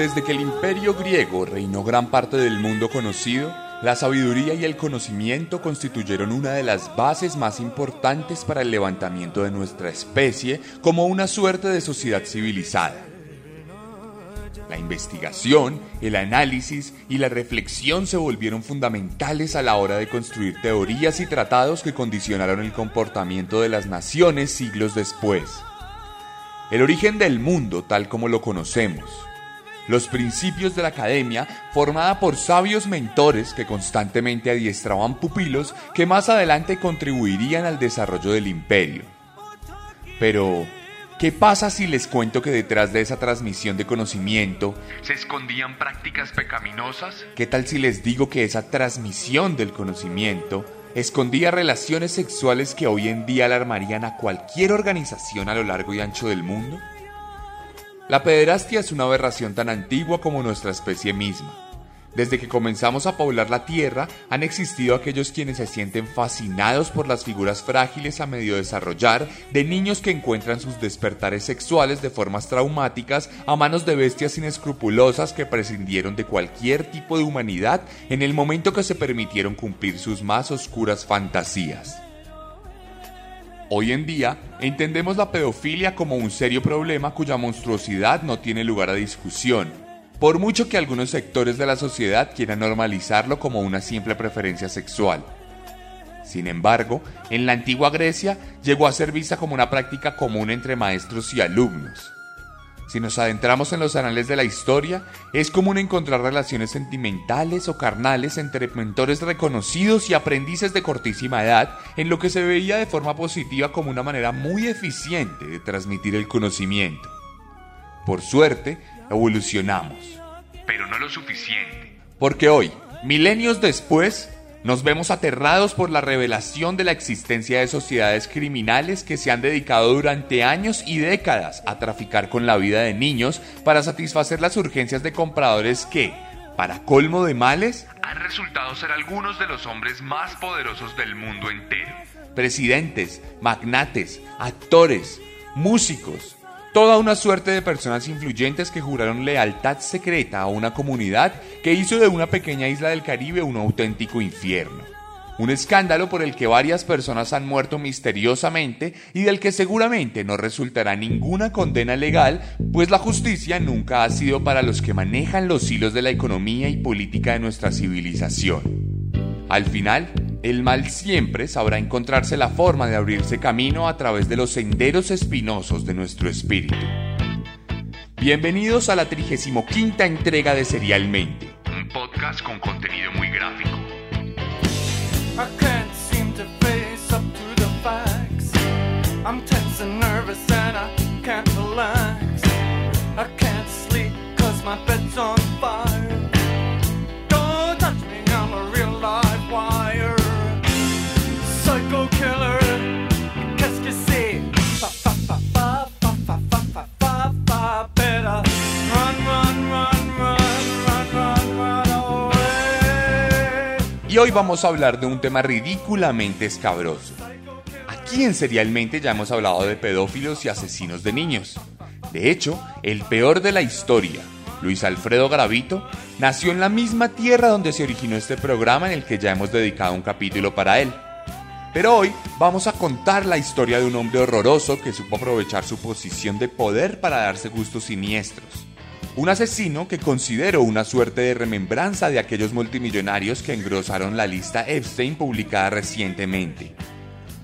Desde que el imperio griego reinó gran parte del mundo conocido, la sabiduría y el conocimiento constituyeron una de las bases más importantes para el levantamiento de nuestra especie como una suerte de sociedad civilizada. La investigación, el análisis y la reflexión se volvieron fundamentales a la hora de construir teorías y tratados que condicionaron el comportamiento de las naciones siglos después. El origen del mundo tal como lo conocemos, los principios de la academia, formada por sabios mentores que constantemente adiestraban pupilos que más adelante contribuirían al desarrollo del imperio. Pero, ¿qué pasa si les cuento que detrás de esa transmisión de conocimiento se escondían prácticas pecaminosas? ¿Qué tal si les digo que esa transmisión del conocimiento escondía relaciones sexuales que hoy en día alarmarían a cualquier organización a lo largo y ancho del mundo? La pederastia es una aberración tan antigua como nuestra especie misma. Desde que comenzamos a poblar la Tierra, han existido aquellos quienes se sienten fascinados por las figuras frágiles a medio desarrollar de niños que encuentran sus despertares sexuales de formas traumáticas a manos de bestias inescrupulosas que prescindieron de cualquier tipo de humanidad en el momento que se permitieron cumplir sus más oscuras fantasías. Hoy en día entendemos la pedofilia como un serio problema cuya monstruosidad no tiene lugar a discusión, por mucho que algunos sectores de la sociedad quieran normalizarlo como una simple preferencia sexual. Sin embargo, en la antigua Grecia llegó a ser vista como una práctica común entre maestros y alumnos. Si nos adentramos en los anales de la historia, es común encontrar relaciones sentimentales o carnales entre mentores reconocidos y aprendices de cortísima edad, en lo que se veía de forma positiva como una manera muy eficiente de transmitir el conocimiento. Por suerte, evolucionamos. Pero no lo suficiente. Porque hoy, milenios después, nos vemos aterrados por la revelación de la existencia de sociedades criminales que se han dedicado durante años y décadas a traficar con la vida de niños para satisfacer las urgencias de compradores que, para colmo de males, han resultado ser algunos de los hombres más poderosos del mundo entero. Presidentes, magnates, actores, músicos, toda una suerte de personas influyentes que juraron lealtad secreta a una comunidad que hizo de una pequeña isla del Caribe un auténtico infierno. Un escándalo por el que varias personas han muerto misteriosamente y del que seguramente no resultará ninguna condena legal, pues la justicia nunca ha sido para los que manejan los hilos de la economía y política de nuestra civilización. Al final, el mal siempre sabrá encontrarse la forma de abrirse camino a través de los senderos espinosos de nuestro espíritu. Bienvenidos a la 35 entrega de Serialmente, un podcast con contenido muy gráfico. I can't seem to Y hoy vamos a hablar de un tema ridículamente escabroso. Aquí en Serialmente ya hemos hablado de pedófilos y asesinos de niños. De hecho, el peor de la historia, Luis Alfredo Garavito, nació en la misma tierra donde se originó este programa en el que ya hemos dedicado un capítulo para él. Pero hoy vamos a contar la historia de un hombre horroroso que supo aprovechar su posición de poder para darse gustos siniestros. Un asesino que considero una suerte de remembranza de aquellos multimillonarios que engrosaron la lista Epstein publicada recientemente.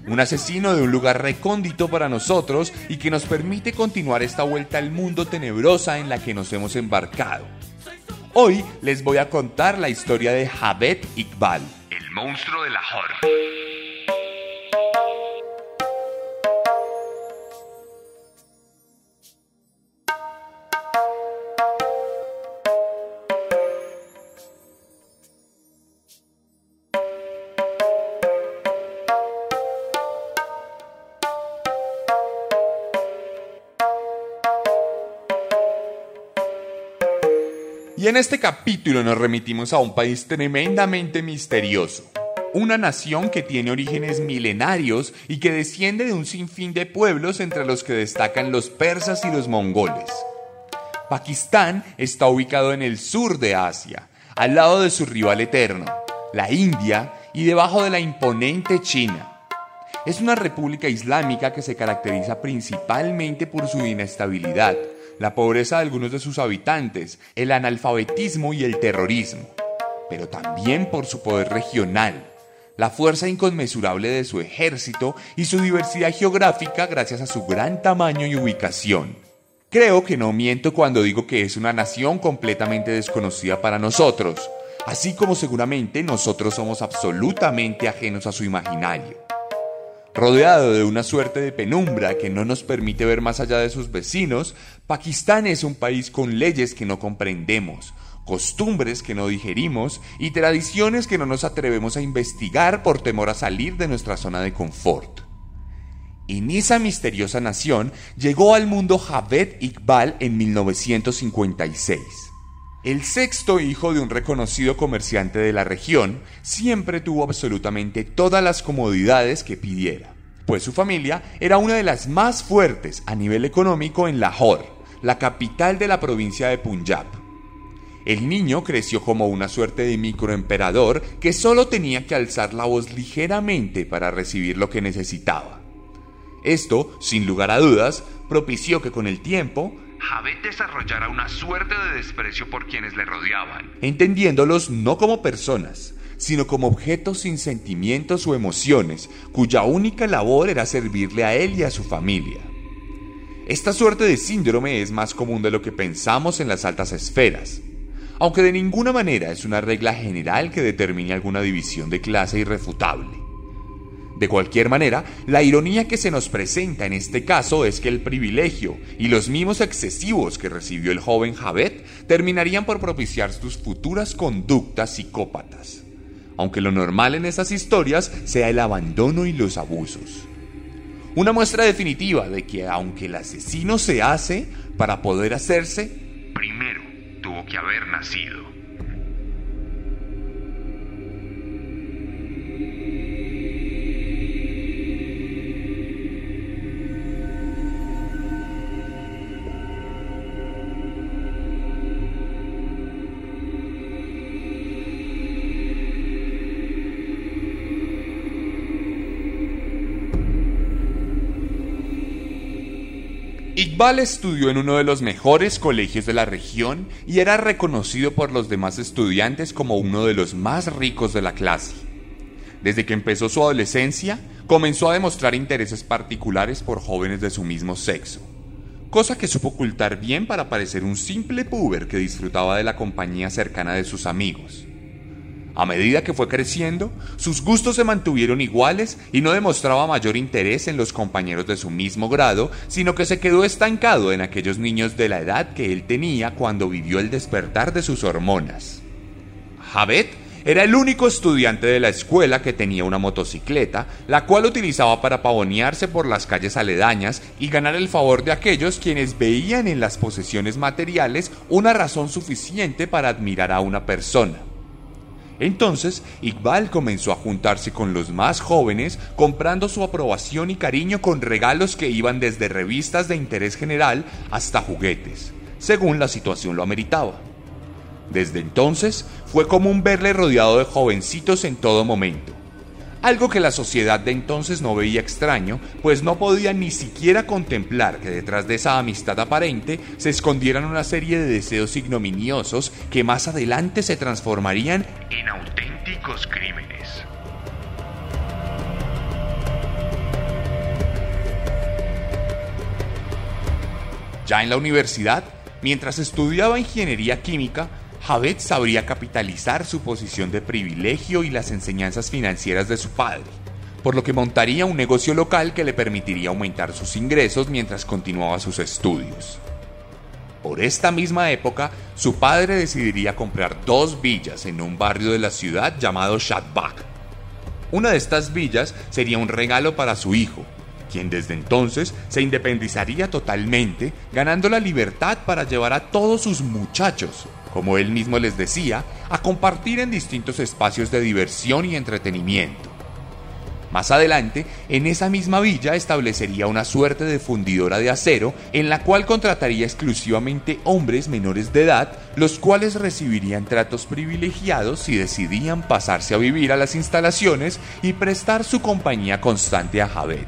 Un asesino de un lugar recóndito para nosotros y que nos permite continuar esta vuelta al mundo tenebrosa en la que nos hemos embarcado. Hoy les voy a contar la historia de Javed Iqbal, el monstruo de Lahore. Y en este capítulo nos remitimos a un país tremendamente misterioso. Una nación que tiene orígenes milenarios y que desciende de un sinfín de pueblos entre los que destacan los persas y los mongoles. Pakistán está ubicado en el sur de Asia, al lado de su rival eterno, la India, y debajo de la imponente China. Es una república islámica que se caracteriza principalmente por su inestabilidad, la pobreza de algunos de sus habitantes, el analfabetismo y el terrorismo, pero también por su poder regional, la fuerza inconmensurable de su ejército y su diversidad geográfica gracias a su gran tamaño y ubicación. Creo que no miento cuando digo que es una nación completamente desconocida para nosotros, así como seguramente nosotros somos absolutamente ajenos a su imaginario. Rodeado de una suerte de penumbra que no nos permite ver más allá de sus vecinos, Pakistán es un país con leyes que no comprendemos, costumbres que no digerimos y tradiciones que no nos atrevemos a investigar por temor a salir de nuestra zona de confort. En esa misteriosa nación llegó al mundo Javed Iqbal en 1956. El sexto hijo de un reconocido comerciante de la región siempre tuvo absolutamente todas las comodidades que pidiera, pues su familia era una de las más fuertes a nivel económico en Lahore, la capital de la provincia de Punjab. El niño creció como una suerte de microemperador que solo tenía que alzar la voz ligeramente para recibir lo que necesitaba. Esto, sin lugar a dudas, propició que con el tiempo Javed desarrollara una suerte de desprecio por quienes le rodeaban, entendiéndolos no como personas, sino como objetos sin sentimientos o emociones, cuya única labor era servirle a él y a su familia. Esta suerte de síndrome es más común de lo que pensamos en las altas esferas, aunque de ninguna manera es una regla general que determine alguna división de clase irrefutable. De cualquier manera, la ironía que se nos presenta en este caso es que el privilegio y los mimos excesivos que recibió el joven Javed terminarían por propiciar sus futuras conductas psicópatas, aunque lo normal en esas historias sea el abandono y los abusos. Una muestra definitiva de que aunque el asesino se hace, para poder hacerse, primero tuvo que haber nacido. Iqbal estudió en uno de los mejores colegios de la región y era reconocido por los demás estudiantes como uno de los más ricos de la clase. Desde que empezó su adolescencia, comenzó a demostrar intereses particulares por jóvenes de su mismo sexo, cosa que supo ocultar bien para parecer un simple puber que disfrutaba de la compañía cercana de sus amigos. A medida que fue creciendo, sus gustos se mantuvieron iguales y no demostraba mayor interés en los compañeros de su mismo grado, sino que se quedó estancado en aquellos niños de la edad que él tenía cuando vivió el despertar de sus hormonas. Javed era el único estudiante de la escuela que tenía una motocicleta, la cual utilizaba para pavonearse por las calles aledañas y ganar el favor de aquellos quienes veían en las posesiones materiales una razón suficiente para admirar a una persona. Entonces, Iqbal comenzó a juntarse con los más jóvenes, comprando su aprobación y cariño con regalos que iban desde revistas de interés general hasta juguetes, según la situación lo ameritaba. Desde entonces, fue común verle rodeado de jovencitos en todo momento, algo que la sociedad de entonces no veía extraño, pues no podía ni siquiera contemplar que detrás de esa amistad aparente se escondieran una serie de deseos ignominiosos que más adelante se transformarían en auténticos crímenes. Ya en la universidad, mientras estudiaba ingeniería química, Javed sabría capitalizar su posición de privilegio y las enseñanzas financieras de su padre, por lo que montaría un negocio local que le permitiría aumentar sus ingresos mientras continuaba sus estudios. Por esta misma época, su padre decidiría comprar dos villas en un barrio de la ciudad llamado Shadbagh. Una de estas villas sería un regalo para su hijo, quien desde entonces se independizaría totalmente, ganando la libertad para llevar a todos sus muchachos como él mismo les decía, a compartir en distintos espacios de diversión y entretenimiento. Más adelante, en esa misma villa establecería una suerte de fundidora de acero en la cual contrataría exclusivamente hombres menores de edad, los cuales recibirían tratos privilegiados si decidían pasarse a vivir a las instalaciones y prestar su compañía constante a Javed.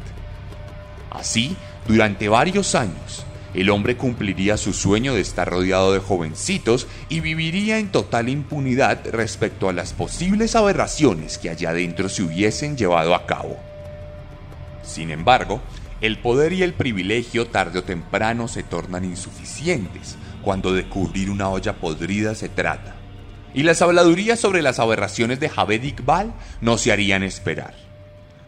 Así, durante varios años, el hombre cumpliría su sueño de estar rodeado de jovencitos y viviría en total impunidad respecto a las posibles aberraciones que allá adentro se hubiesen llevado a cabo. Sin embargo, el poder y el privilegio tarde o temprano se tornan insuficientes cuando de cubrir una olla podrida se trata. Y las habladurías sobre las aberraciones de Javed Iqbal no se harían esperar.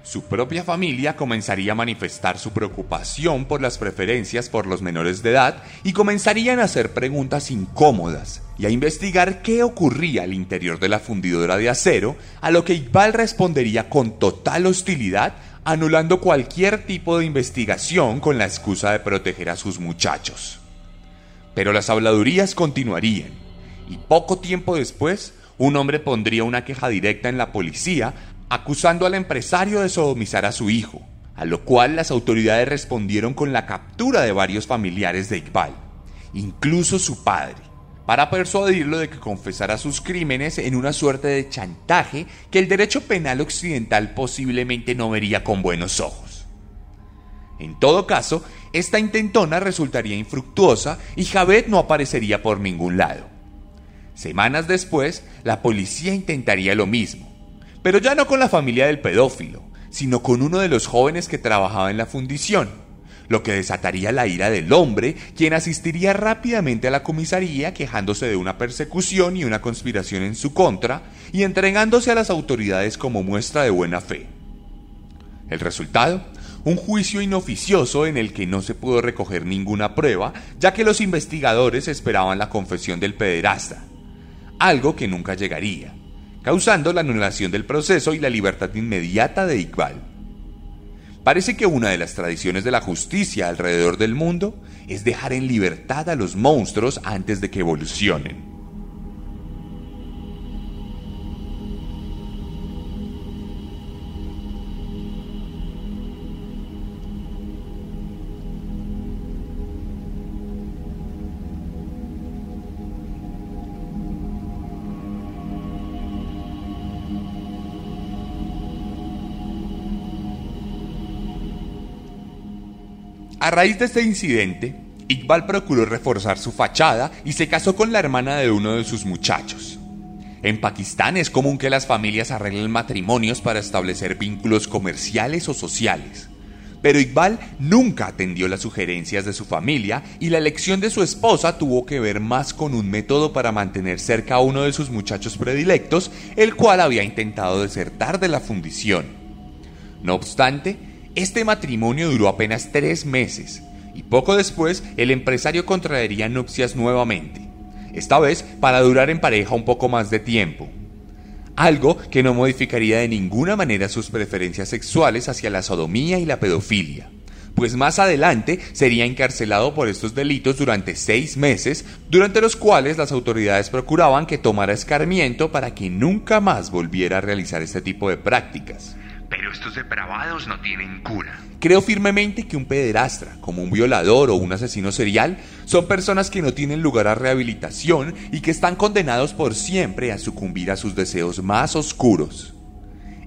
Su propia familia comenzaría a manifestar su preocupación por las preferencias por los menores de edad y comenzarían a hacer preguntas incómodas y a investigar qué ocurría al interior de la fundidora de acero, a lo que Iqbal respondería con total hostilidad, anulando cualquier tipo de investigación con la excusa de proteger a sus muchachos. Pero las habladurías continuarían, y poco tiempo después, un hombre pondría una queja directa en la policía acusando al empresario de sodomizar a su hijo, a lo cual las autoridades respondieron con la captura de varios familiares de Iqbal, incluso su padre, para persuadirlo de que confesara sus crímenes en una suerte de chantaje que el derecho penal occidental posiblemente no vería con buenos ojos. En todo caso, esta intentona resultaría infructuosa y Javed no aparecería por ningún lado. Semanas después, la policía intentaría lo mismo, pero ya no con la familia del pedófilo, sino con uno de los jóvenes que trabajaba en la fundición, lo que desataría la ira del hombre, quien asistiría rápidamente a la comisaría quejándose de una persecución y una conspiración en su contra y entregándose a las autoridades como muestra de buena fe. El resultado, un juicio inoficioso en el que no se pudo recoger ninguna prueba, ya que los investigadores esperaban la confesión del pederasta, algo que nunca llegaría causando la anulación del proceso y la libertad inmediata de Iqbal. Parece que una de las tradiciones de la justicia alrededor del mundo es dejar en libertad a los monstruos antes de que evolucionen. A raíz de este incidente, Iqbal procuró reforzar su fachada y se casó con la hermana de uno de sus muchachos. En Pakistán es común que las familias arreglen matrimonios para establecer vínculos comerciales o sociales. Pero Iqbal nunca atendió las sugerencias de su familia y la elección de su esposa tuvo que ver más con un método para mantener cerca a uno de sus muchachos predilectos, el cual había intentado desertar de la fundición. No obstante, este matrimonio duró apenas tres meses y poco después el empresario contraería nupcias nuevamente, esta vez para durar en pareja un poco más de tiempo. Algo que no modificaría de ninguna manera sus preferencias sexuales hacia la sodomía y la pedofilia, pues más adelante sería encarcelado por estos delitos durante seis meses, durante los cuales las autoridades procuraban que tomara escarmiento para que nunca más volviera a realizar este tipo de prácticas. Pero estos depravados no tienen cura. Creo firmemente que un pederastra, como un violador o un asesino serial, son personas que no tienen lugar a rehabilitación y que están condenados por siempre a sucumbir a sus deseos más oscuros.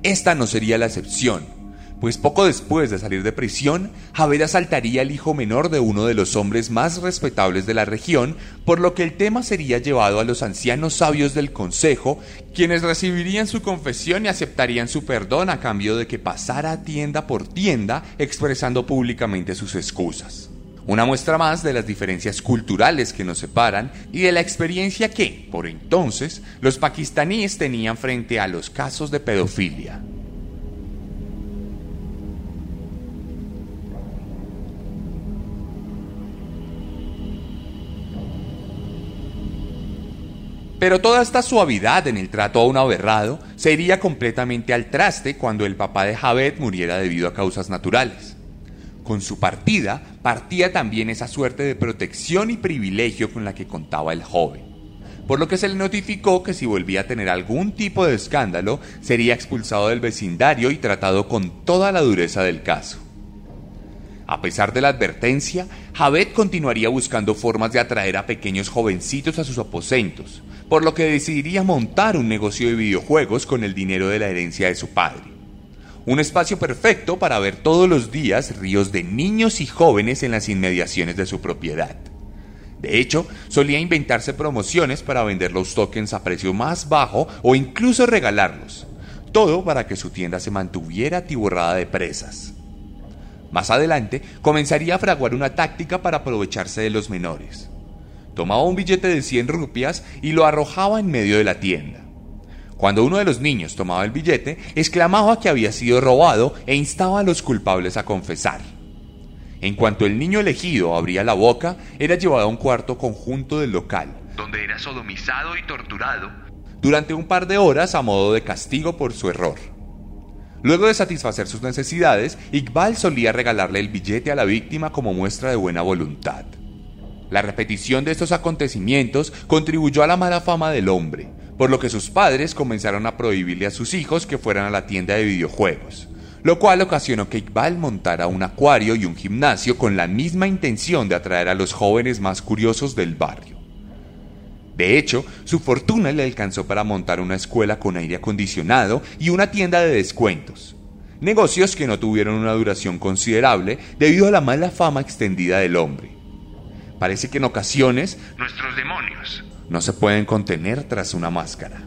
Esta no sería la excepción pues poco después de salir de prisión, Javed asaltaría al hijo menor de uno de los hombres más respetables de la región, por lo que el tema sería llevado a los ancianos sabios del consejo, quienes recibirían su confesión y aceptarían su perdón a cambio de que pasara tienda por tienda expresando públicamente sus excusas. Una muestra más de las diferencias culturales que nos separan y de la experiencia que, por entonces, los pakistaníes tenían frente a los casos de pedofilia. Pero toda esta suavidad en el trato a un aberrado se iría completamente al traste cuando el papá de Javed muriera debido a causas naturales. Con su partida partía también esa suerte de protección y privilegio con la que contaba el joven. por lo que se le notificó que si volvía a tener algún tipo de escándalo, sería expulsado del vecindario y tratado con toda la dureza del caso. A pesar de la advertencia, Javed continuaría buscando formas de atraer a pequeños jovencitos a sus aposentos, por lo que decidiría montar un negocio de videojuegos con el dinero de la herencia de su padre. Un espacio perfecto para ver todos los días ríos de niños y jóvenes en las inmediaciones de su propiedad. De hecho, solía inventarse promociones para vender los tokens a precio más bajo o incluso regalarlos. Todo para que su tienda se mantuviera atiborrada de presas. Más adelante, comenzaría a fraguar una táctica para aprovecharse de los menores. Tomaba un billete de 100 rupias y lo arrojaba en medio de la tienda. Cuando uno de los niños tomaba el billete, exclamaba que había sido robado e instaba a los culpables a confesar. En cuanto el niño elegido abría la boca, era llevado a un cuarto conjunto del local, donde era sodomizado y torturado. durante un par de horas a modo de castigo por su error. Luego de satisfacer sus necesidades, Iqbal solía regalarle el billete a la víctima como muestra de buena voluntad. La repetición de estos acontecimientos contribuyó a la mala fama del hombre, por lo que sus padres comenzaron a prohibirle a sus hijos que fueran a la tienda de videojuegos, lo cual ocasionó que Iqbal montara un acuario y un gimnasio con la misma intención de atraer a los jóvenes más curiosos del barrio. De hecho, su fortuna le alcanzó para montar una escuela con aire acondicionado y una tienda de descuentos, negocios que no tuvieron una duración considerable debido a la mala fama extendida del hombre. Parece que en ocasiones Nuestros demonios. no se pueden contener tras una máscara.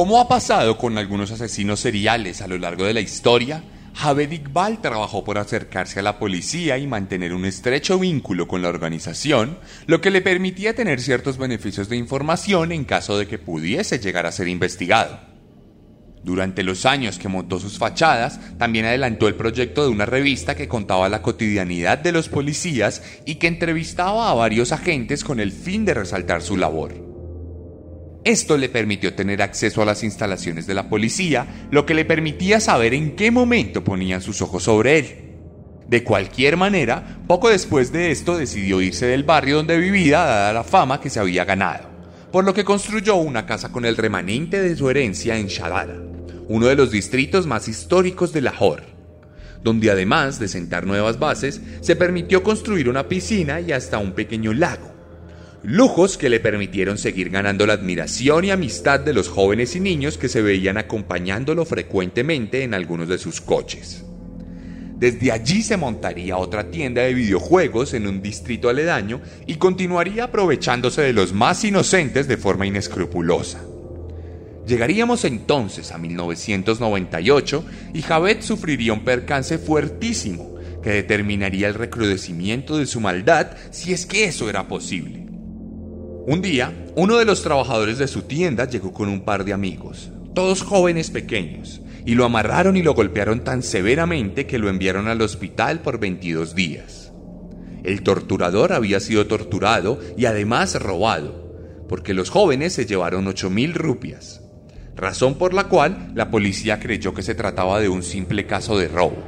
Como ha pasado con algunos asesinos seriales a lo largo de la historia, Javed Iqbal trabajó por acercarse a la policía y mantener un estrecho vínculo con la organización, lo que le permitía tener ciertos beneficios de información en caso de que pudiese llegar a ser investigado. Durante los años que montó sus fachadas, también adelantó el proyecto de una revista que contaba la cotidianidad de los policías y que entrevistaba a varios agentes con el fin de resaltar su labor. Esto le permitió tener acceso a las instalaciones de la policía, lo que le permitía saber en qué momento ponían sus ojos sobre él. De cualquier manera, poco después de esto decidió irse del barrio donde vivía dada la fama que se había ganado, por lo que construyó una casa con el remanente de su herencia en Shadara, uno de los distritos más históricos de Lahore, donde además de sentar nuevas bases, se permitió construir una piscina y hasta un pequeño lago lujos que le permitieron seguir ganando la admiración y amistad de los jóvenes y niños que se veían acompañándolo frecuentemente en algunos de sus coches. Desde allí se montaría otra tienda de videojuegos en un distrito aledaño y continuaría aprovechándose de los más inocentes de forma inescrupulosa. Llegaríamos entonces a 1998 y Javed sufriría un percance fuertísimo que determinaría el recrudecimiento de su maldad si es que eso era posible. Un día, uno de los trabajadores de su tienda llegó con un par de amigos, todos jóvenes pequeños, y lo amarraron y lo golpearon tan severamente que lo enviaron al hospital por 22 días. El torturador había sido torturado y además robado, porque los jóvenes se llevaron 8.000 rupias, razón por la cual la policía creyó que se trataba de un simple caso de robo.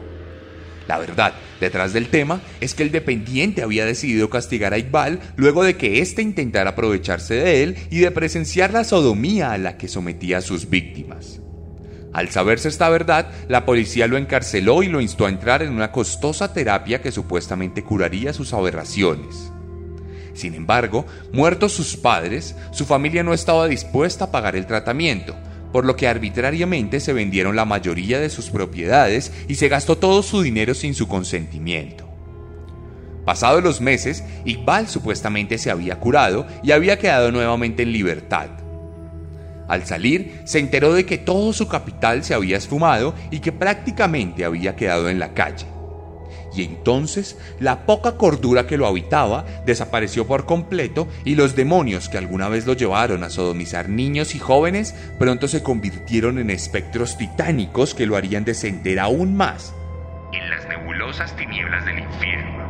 La verdad, detrás del tema es que el dependiente había decidido castigar a Iqbal luego de que éste intentara aprovecharse de él y de presenciar la sodomía a la que sometía a sus víctimas. Al saberse esta verdad, la policía lo encarceló y lo instó a entrar en una costosa terapia que supuestamente curaría sus aberraciones. Sin embargo, muertos sus padres, su familia no estaba dispuesta a pagar el tratamiento, por lo que arbitrariamente se vendieron la mayoría de sus propiedades y se gastó todo su dinero sin su consentimiento. Pasados los meses, Iqbal supuestamente se había curado y había quedado nuevamente en libertad. Al salir, se enteró de que todo su capital se había esfumado y que prácticamente había quedado en la calle. Y entonces la poca cordura que lo habitaba desapareció por completo y los demonios que alguna vez lo llevaron a sodomizar niños y jóvenes pronto se convirtieron en espectros titánicos que lo harían descender aún más En las nebulosas tinieblas del infierno.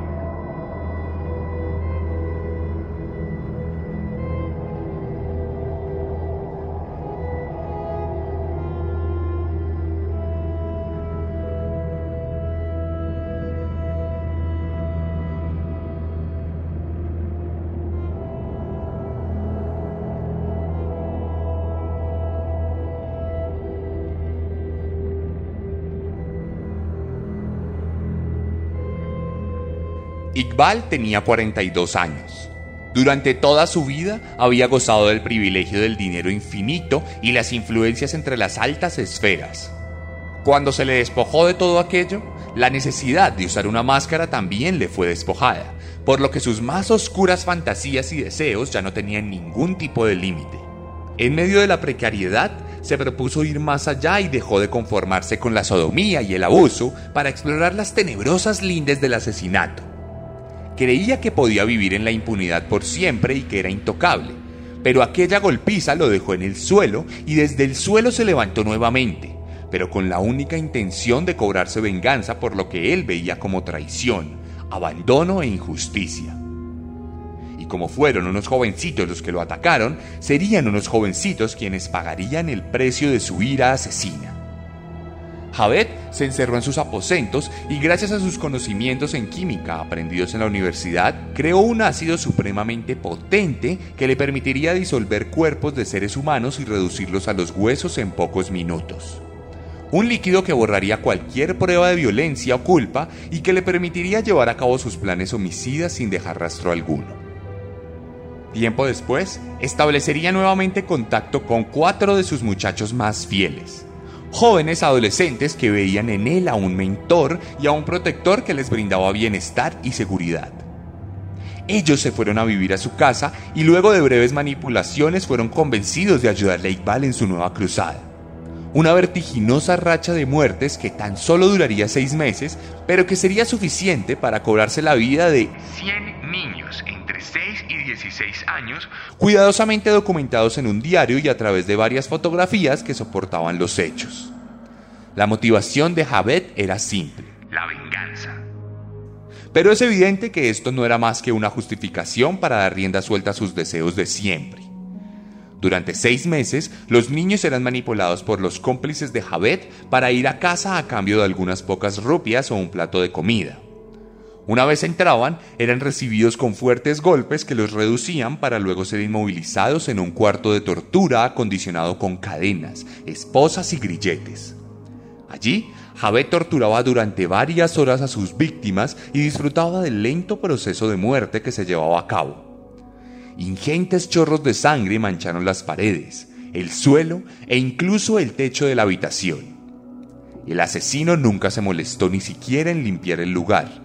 Iqbal tenía 42 años. Durante toda su vida había gozado del privilegio del dinero infinito y las influencias entre las altas esferas. Cuando se le despojó de todo aquello, la necesidad de usar una máscara también le fue despojada, por lo que sus más oscuras fantasías y deseos ya no tenían ningún tipo de límite. En medio de la precariedad, se propuso ir más allá y dejó de conformarse con la sodomía y el abuso para explorar las tenebrosas lindes del asesinato. Creía que podía vivir en la impunidad por siempre y que era intocable, pero aquella golpiza lo dejó en el suelo y desde el suelo se levantó nuevamente, pero con la única intención de cobrarse venganza por lo que él veía como traición, abandono e injusticia. Y como fueron unos jovencitos los que lo atacaron, serían unos jovencitos quienes pagarían el precio de su ira asesina. Javed se encerró en sus aposentos y gracias a sus conocimientos en química aprendidos en la universidad, creó un ácido supremamente potente que le permitiría disolver cuerpos de seres humanos y reducirlos a los huesos en pocos minutos. Un líquido que borraría cualquier prueba de violencia o culpa y que le permitiría llevar a cabo sus planes homicidas sin dejar rastro alguno. Tiempo después, establecería nuevamente contacto con cuatro de sus muchachos más fieles, jóvenes adolescentes que veían en él a un mentor y a un protector que les brindaba bienestar y seguridad. Ellos se fueron a vivir a su casa y luego de breves manipulaciones fueron convencidos de ayudarle a Iqbal en su nueva cruzada. Una vertiginosa racha de muertes que tan solo duraría seis meses, pero que sería suficiente para cobrarse la vida de 100 niños 6 y 16 años cuidadosamente documentados en un diario y a través de varias fotografías que soportaban los hechos. La motivación de Javed era simple, la venganza. pero es evidente que esto no era más que una justificación para dar rienda suelta a sus deseos de siempre. Durante seis meses, los niños eran manipulados por los cómplices de Javed para ir a casa a cambio de algunas pocas rupias o un plato de comida. Una vez entraban, eran recibidos con fuertes golpes que los reducían para luego ser inmovilizados en un cuarto de tortura acondicionado con cadenas, esposas y grilletes. Allí, Javed torturaba durante varias horas a sus víctimas y disfrutaba del lento proceso de muerte que se llevaba a cabo. Ingentes chorros de sangre mancharon las paredes, el suelo e incluso el techo de la habitación. El asesino nunca se molestó ni siquiera en limpiar el lugar,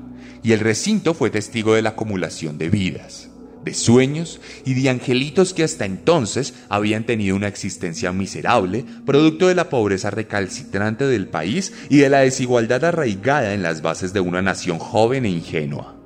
y el recinto fue testigo de la acumulación de vidas, de sueños y de angelitos que hasta entonces habían tenido una existencia miserable, producto de la pobreza recalcitrante del país y de la desigualdad arraigada en las bases de una nación joven e ingenua.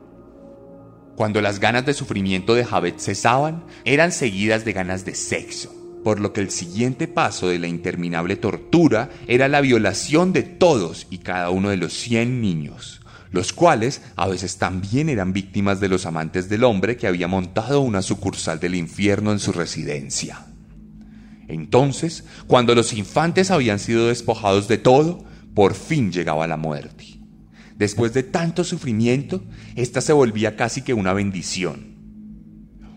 Cuando las ganas de sufrimiento de Javed cesaban, eran seguidas de ganas de sexo, por lo que el siguiente paso de la interminable tortura era la violación de todos y cada uno de los 100 niños, los cuales a veces también eran víctimas de los amantes del hombre que había montado una sucursal del infierno en su residencia. Entonces, cuando los infantes habían sido despojados de todo, por fin llegaba la muerte. Después de tanto sufrimiento, esta se volvía casi que una bendición.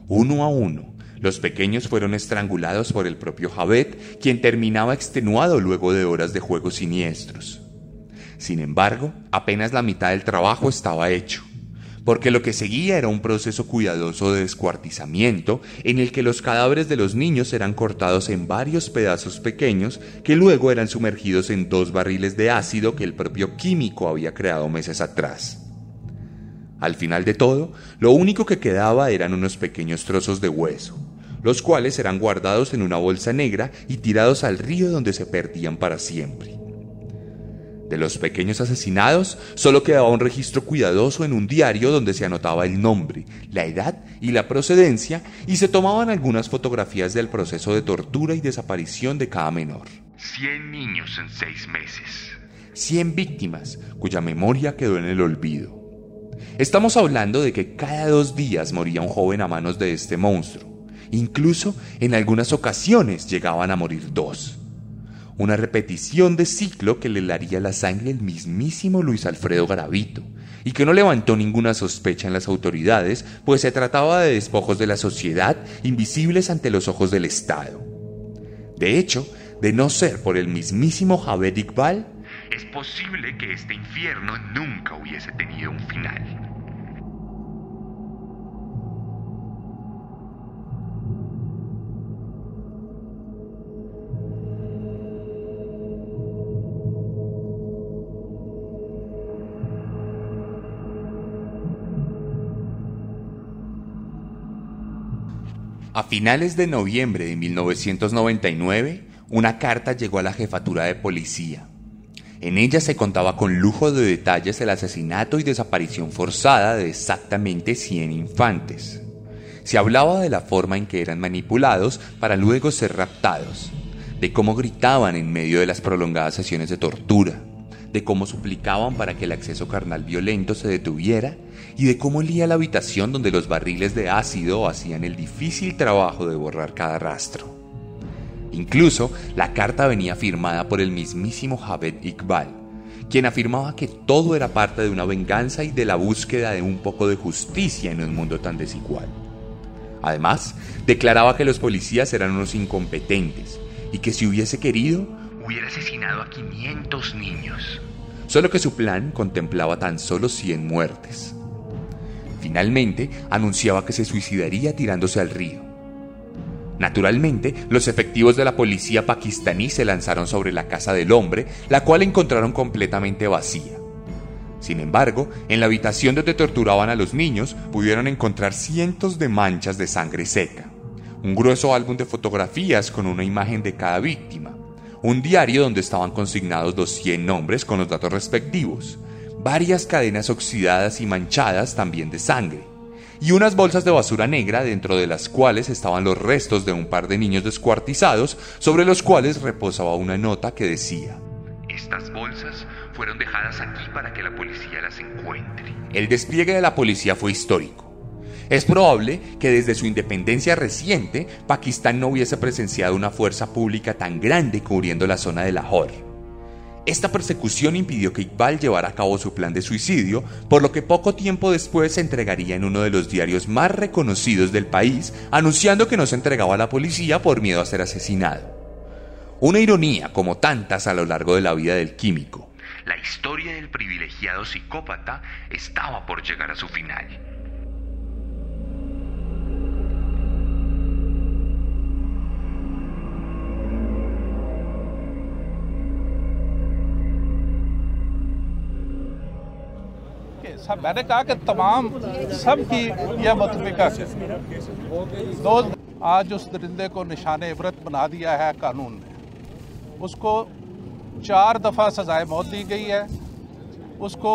Uno a uno, los pequeños fueron estrangulados por el propio Javed, quien terminaba extenuado luego de horas de juegos siniestros. Sin embargo, apenas la mitad del trabajo estaba hecho, porque lo que seguía era un proceso cuidadoso de descuartizamiento en el que los cadáveres de los niños eran cortados en varios pedazos pequeños que luego eran sumergidos en dos barriles de ácido que el propio químico había creado meses atrás. Al final de todo, lo único que quedaba eran unos pequeños trozos de hueso, los cuales eran guardados en una bolsa negra y tirados al río donde se perdían para siempre. De los pequeños asesinados, solo quedaba un registro cuidadoso en un diario donde se anotaba el nombre, la edad y la procedencia y se tomaban algunas fotografías del proceso de tortura y desaparición de cada menor. 100 niños en seis meses. 100 víctimas cuya memoria quedó en el olvido. Estamos hablando de que cada dos días moría un joven a manos de este monstruo. Incluso en algunas ocasiones llegaban a morir dos. Una repetición de ciclo que le daría la sangre al mismísimo Luis Alfredo Garavito y que no levantó ninguna sospecha en las autoridades, pues se trataba de despojos de la sociedad invisibles ante los ojos del Estado. De hecho, de no ser por el mismísimo Javed Iqbal, Es posible que este infierno nunca hubiese tenido un final. A finales de noviembre de 1999, una carta llegó a la jefatura de policía. En ella se contaba con lujo de detalles el asesinato y desaparición forzada de exactamente 100 infantes. Se hablaba de la forma en que eran manipulados para luego ser raptados, de cómo gritaban en medio de las prolongadas sesiones de tortura, de cómo suplicaban para que el acceso carnal violento se detuviera y de cómo olía la habitación donde los barriles de ácido hacían el difícil trabajo de borrar cada rastro. Incluso la carta venía firmada por el mismísimo Javed Iqbal, quien afirmaba que todo era parte de una venganza y de la búsqueda de un poco de justicia en un mundo tan desigual. Además, declaraba que los policías eran unos incompetentes y que si hubiese querido, Hubiera asesinado a 500 niños. solo que su plan contemplaba tan solo 100 muertes. Finalmente, anunciaba que se suicidaría tirándose al río. Naturalmente, los efectivos de la policía pakistaní se lanzaron sobre la casa del hombre, la cual encontraron completamente vacía. Sin embargo, en la habitación donde torturaban a los niños pudieron encontrar cientos de manchas de sangre seca, un grueso álbum de fotografías con una imagen de cada víctima, un diario donde estaban consignados los 100 nombres con los datos respectivos, varias cadenas oxidadas y manchadas también de sangre, y unas bolsas de basura negra dentro de las cuales estaban los restos de un par de niños descuartizados sobre los cuales reposaba una nota que decía, Estas bolsas fueron dejadas aquí para que la policía las encuentre. El despliegue de la policía fue histórico. Es probable que desde su independencia reciente, Pakistán no hubiese presenciado una fuerza pública tan grande cubriendo la zona de Lahore. Esta persecución impidió que Iqbal llevara a cabo su plan de suicidio, por lo que poco tiempo después se entregaría en uno de los diarios más reconocidos del país, anunciando que no se entregaba a la policía por miedo a ser asesinado. Una ironía como tantas a lo largo de la vida del químico. La historia del privilegiado psicópata estaba por llegar a su final. सब मैंने कहा कि तमाम सब की यह मुतफिका दो आज उस दरिंदे को निशान इबरत बना दिया है कानून ने। उसको चार दफ़ा सजाए मौत दी गई है। उसको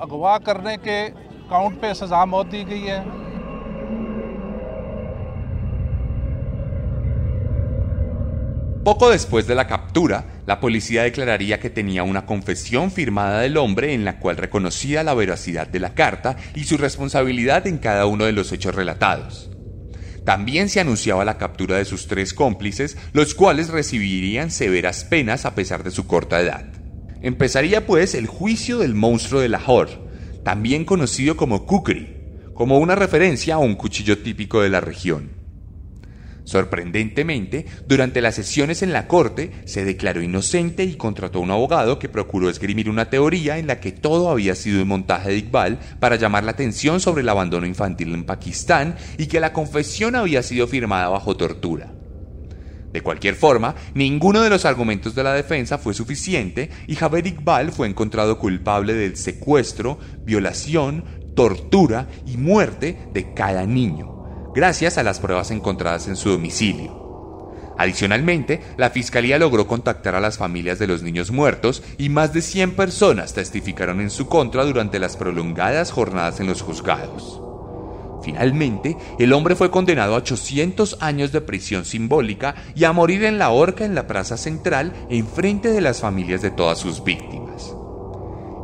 अगवा करने के काउंट पे सजा मौत दी गई है। Poco después de la captura, la policía declararía que tenía una confesión firmada del hombre en la cual reconocía la veracidad de la carta y su responsabilidad en cada uno de los hechos relatados. También se anunciaba la captura de sus tres cómplices, los cuales recibirían severas penas a pesar de su corta edad. Empezaría pues el juicio del monstruo de Lahore, también conocido como kukri, como una referencia a un cuchillo típico de la región. Sorprendentemente, durante las sesiones en la corte se declaró inocente y contrató a un abogado que procuró esgrimir una teoría en la que todo había sido un montaje de Iqbal para llamar la atención sobre el abandono infantil en Pakistán y que la confesión había sido firmada bajo tortura. De cualquier forma, ninguno de los argumentos de la defensa fue suficiente y Javed Iqbal fue encontrado culpable del secuestro, violación, tortura y muerte de cada niño gracias a las pruebas encontradas en su domicilio. Adicionalmente, la fiscalía logró contactar a las familias de los niños muertos y más de 100 personas testificaron en su contra durante las prolongadas jornadas en los juzgados. Finalmente, el hombre fue condenado a 800 años de prisión simbólica y a morir en la horca en la plaza central en frente de las familias de todas sus víctimas.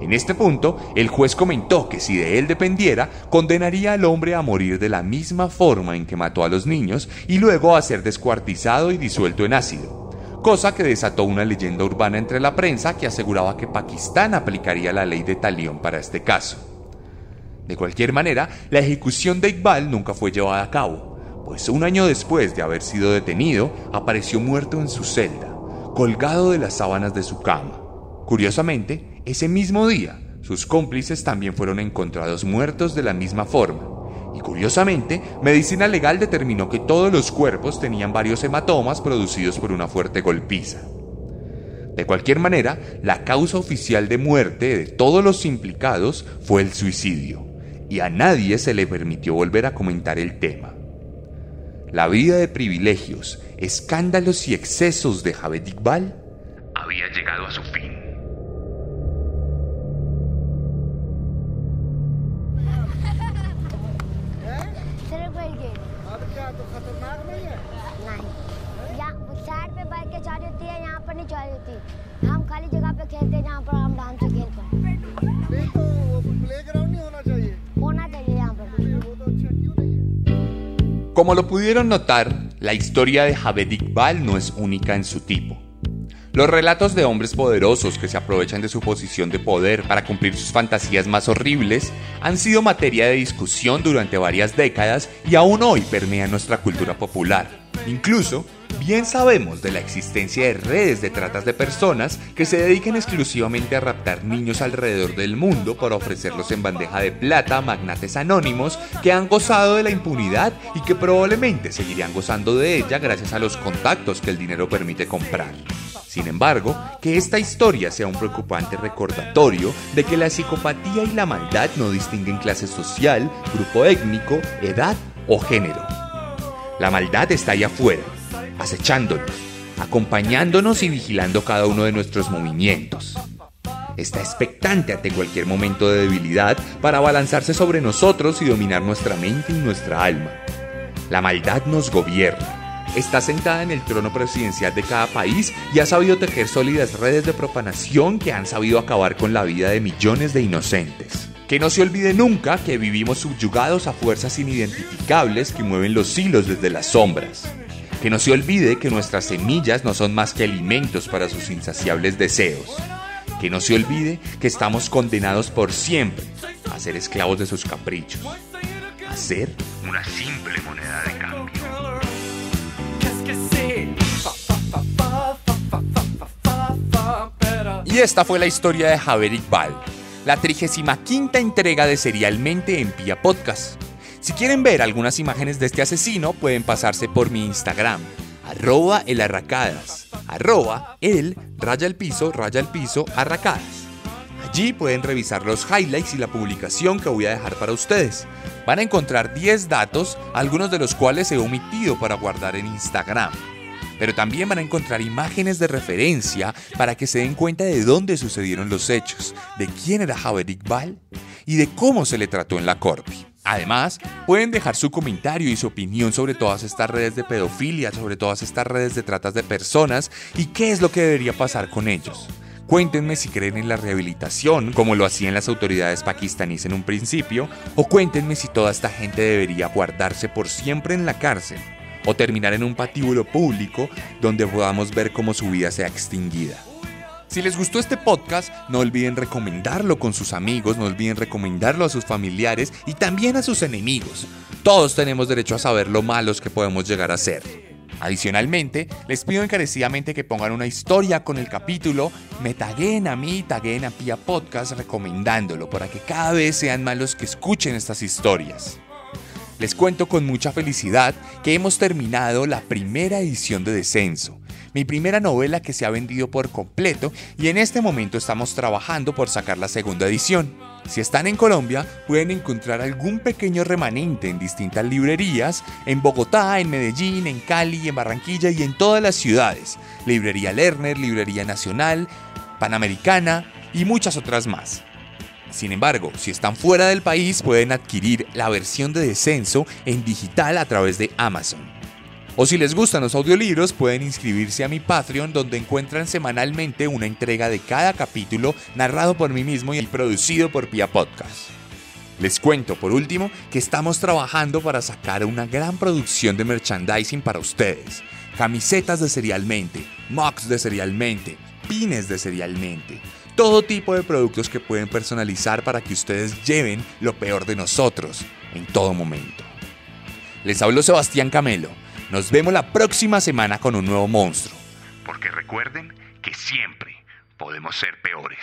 En este punto, el juez comentó que si de él dependiera, condenaría al hombre a morir de la misma forma en que mató a los niños y luego a ser descuartizado y disuelto en ácido, cosa que desató una leyenda urbana entre la prensa que aseguraba que Pakistán aplicaría la ley de Talión para este caso. De cualquier manera, la ejecución de Iqbal nunca fue llevada a cabo, pues un año después de haber sido detenido, apareció muerto en su celda, colgado de las sábanas de su cama. Curiosamente, ese mismo día, sus cómplices también fueron encontrados muertos de la misma forma. Y curiosamente, medicina legal determinó que todos los cuerpos tenían varios hematomas producidos por una fuerte golpiza. De cualquier manera, la causa oficial de muerte de todos los implicados fue el suicidio y a nadie se le permitió volver a comentar el tema. La vida de privilegios, escándalos y excesos de Javed Iqbal había llegado a su fin. सिर्फ़ बैठ गए अब क्या तो खतरनाक नहीं है? नहीं। यहाँ साइड पे बाइक के चढ़ी होती है यहाँ पर नहीं चढ़ी होती। हम खाली जगह पे खेलते हैं जहाँ पर हम डांस से खेल पाए। नहीं तो नहीं होना चाहिए। होना चाहिए यहाँ पर। वो तो अच्छा क्यों नहीं है? Como lo pudieron notar, la historia de Javed Iqbal no es única en su tipo. Los relatos de hombres poderosos que se aprovechan de su posición de poder para cumplir sus fantasías más horribles han sido materia de discusión durante varias décadas y aún hoy permean nuestra cultura popular. Incluso, bien sabemos de la existencia de redes de tratas de personas que se dedican exclusivamente a raptar niños alrededor del mundo para ofrecerlos en bandeja de plata a magnates anónimos que han gozado de la impunidad y que probablemente seguirían gozando de ella gracias a los contactos que el dinero permite comprar. Sin embargo, que esta historia sea un preocupante recordatorio de que la psicopatía y la maldad no distinguen clase social, grupo étnico, edad o género. La maldad está ahí afuera, acechándonos, acompañándonos y vigilando cada uno de nuestros movimientos. Está expectante ante cualquier momento de debilidad para abalanzarse sobre nosotros y dominar nuestra mente y nuestra alma. La maldad nos gobierna. Está sentada en el trono presidencial de cada país y ha sabido tejer sólidas redes de propanación que han sabido acabar con la vida de millones de inocentes. Que no se olvide nunca que vivimos subyugados a fuerzas inidentificables que mueven los hilos desde las sombras. Que no se olvide que nuestras semillas no son más que alimentos para sus insaciables deseos. Que no se olvide que estamos condenados por siempre a ser esclavos de sus caprichos. A ser Una simple moneda de cambio. Y esta fue la historia de Javier Iqbal, la 35 entrega de Serialmente en Pia Podcast. Si quieren ver algunas imágenes de este asesino, pueden pasarse por mi Instagram, arroba el arracadas, arroba el raya al piso, raya al piso, arracadas. Allí pueden revisar los highlights y la publicación que voy a dejar para ustedes. Van a encontrar 10 datos, algunos de los cuales he omitido para guardar en Instagram. Pero también van a encontrar imágenes de referencia para que se den cuenta de dónde sucedieron los hechos, de quién era Javier Iqbal y de cómo se le trató en la corte. Además, pueden dejar su comentario y su opinión sobre todas estas redes de pedofilia, sobre todas estas redes de tratas de personas y qué es lo que debería pasar con ellos. Cuéntenme si creen en la rehabilitación, como lo hacían las autoridades pakistaníes en un principio, o cuéntenme si toda esta gente debería guardarse por siempre en la cárcel, o terminar en un patíbulo público donde podamos ver cómo su vida sea extinguida. Si les gustó este podcast, no olviden recomendarlo con sus amigos, no olviden recomendarlo a sus familiares y también a sus enemigos. Todos tenemos derecho a saber lo malos que podemos llegar a ser. Adicionalmente, les pido encarecidamente que pongan una historia con el capítulo, me taguen a mí, taguen a Pia Podcast recomendándolo para que cada vez sean más los que escuchen estas historias. Les cuento con mucha felicidad que hemos terminado la primera edición de Descenso, mi primera novela que se ha vendido por completo y en este momento estamos trabajando por sacar la segunda edición. Si están en Colombia, pueden encontrar algún pequeño remanente en distintas librerías, en Bogotá, en Medellín, en Cali, en Barranquilla y en todas las ciudades. Librería Lerner, Librería Nacional, Panamericana y muchas otras más. Sin embargo, si están fuera del país, pueden adquirir la versión de descenso en digital a través de Amazon. O si les gustan los audiolibros, pueden inscribirse a mi Patreon donde encuentran semanalmente una entrega de cada capítulo narrado por mí mismo y producido por Pia Podcast. Les cuento por último que estamos trabajando para sacar una gran producción de merchandising para ustedes. Camisetas de Serialmente, mugs de Serialmente, pines de Serialmente. Todo tipo de productos que pueden personalizar para que ustedes lleven lo peor de nosotros en todo momento. Les habló Sebastián Camelo. Nos vemos la próxima semana con un nuevo monstruo. Porque recuerden que siempre podemos ser peores.